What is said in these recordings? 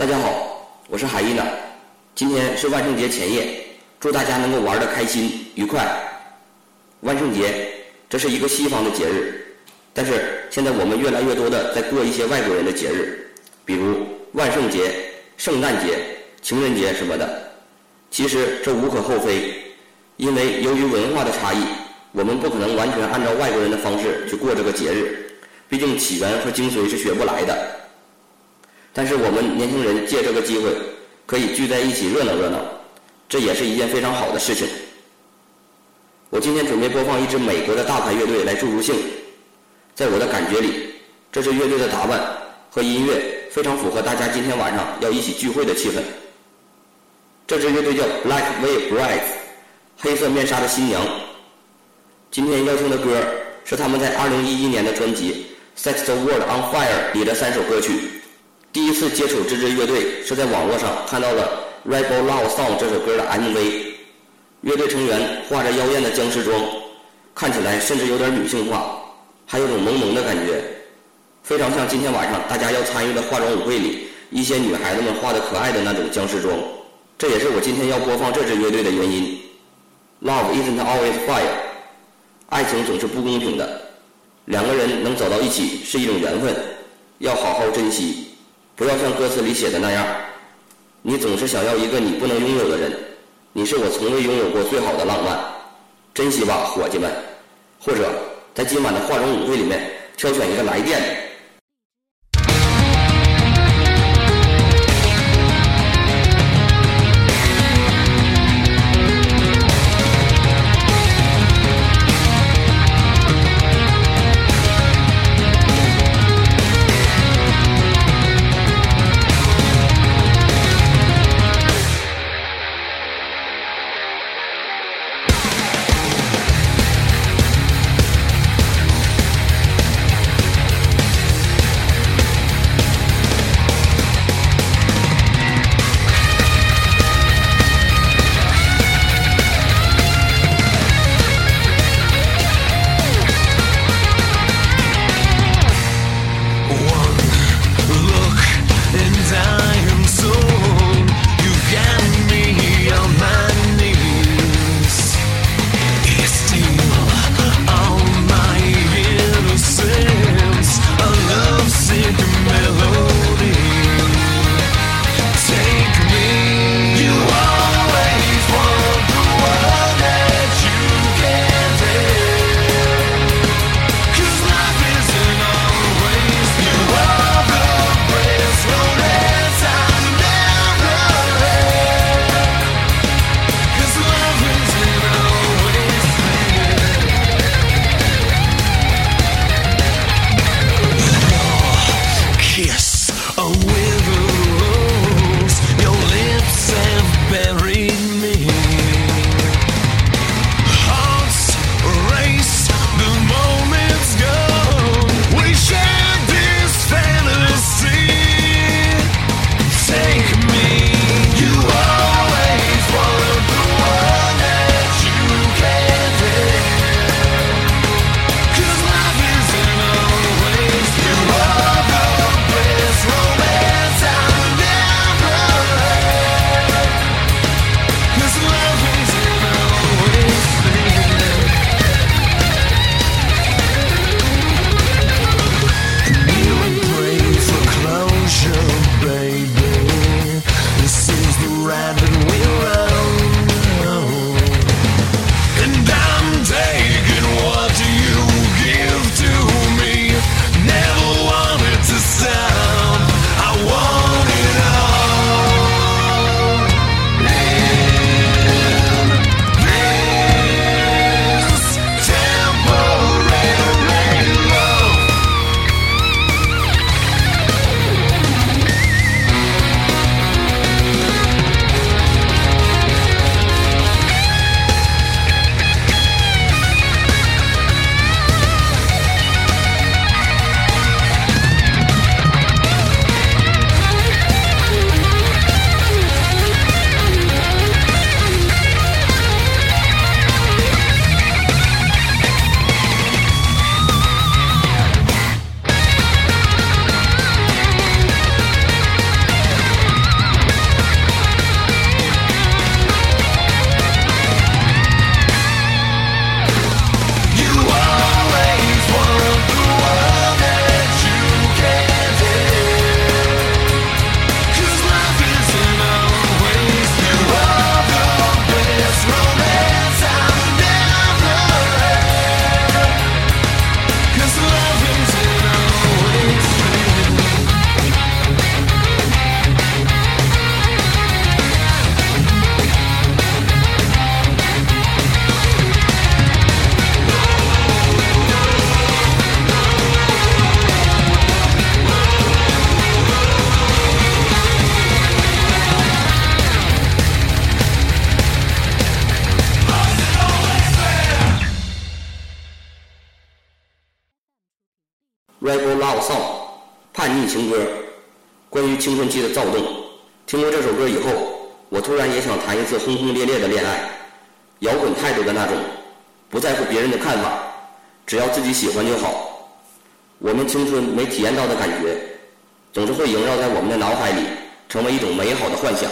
大家好，我是海一呢。今天是万圣节前夜，祝大家能够玩得开心愉快。万圣节这是一个西方的节日，但是现在我们越来越多的在过一些外国人的节日，比如万圣节、圣诞节、情人节什么的。其实这无可厚非，因为由于文化的差异，我们不可能完全按照外国人的方式去过这个节日。毕竟起源和精髓是学不来的，但是我们年轻人借这个机会可以聚在一起热闹热闹，这也是一件非常好的事情。我今天准备播放一支美国的大牌乐队来助助兴，在我的感觉里，这支乐队的打扮和音乐非常符合大家今天晚上要一起聚会的气氛。这支乐队叫 Black Veil Brides，黑色面纱的新娘。今天要听的歌是他们在2011年的专辑。Set the World on Fire 里的三首歌曲，第一次接触这支乐队是在网络上看到了《Rebel Love Song》这首歌的 MV。乐队成员画着妖艳的僵尸妆，看起来甚至有点女性化，还有种萌萌的感觉，非常像今天晚上大家要参与的化妆舞会里一些女孩子们画的可爱的那种僵尸妆。这也是我今天要播放这支乐队的原因。Love isn't always fair，爱情总是不公平的。两个人能走到一起是一种缘分，要好好珍惜，不要像歌词里写的那样，你总是想要一个你不能拥有的人，你是我从未拥有过最好的浪漫，珍惜吧，伙计们，或者在今晚的化妆舞会里面挑选一个来电。少》叛逆情歌，关于青春期的躁动。听过这首歌以后，我突然也想谈一次轰轰烈烈的恋爱，摇滚态度的那种，不在乎别人的看法，只要自己喜欢就好。我们青春没体验到的感觉，总是会萦绕在我们的脑海里，成为一种美好的幻想。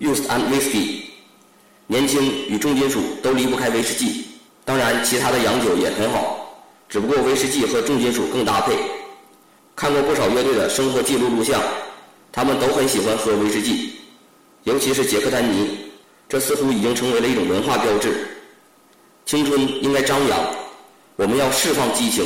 Used and whiskey，年轻与重金属都离不开威士忌。当然，其他的洋酒也很好，只不过威士忌和重金属更搭配。看过不少乐队的生活记录录像，他们都很喜欢喝威士忌，尤其是杰克丹尼，这似乎已经成为了一种文化标志。青春应该张扬，我们要释放激情。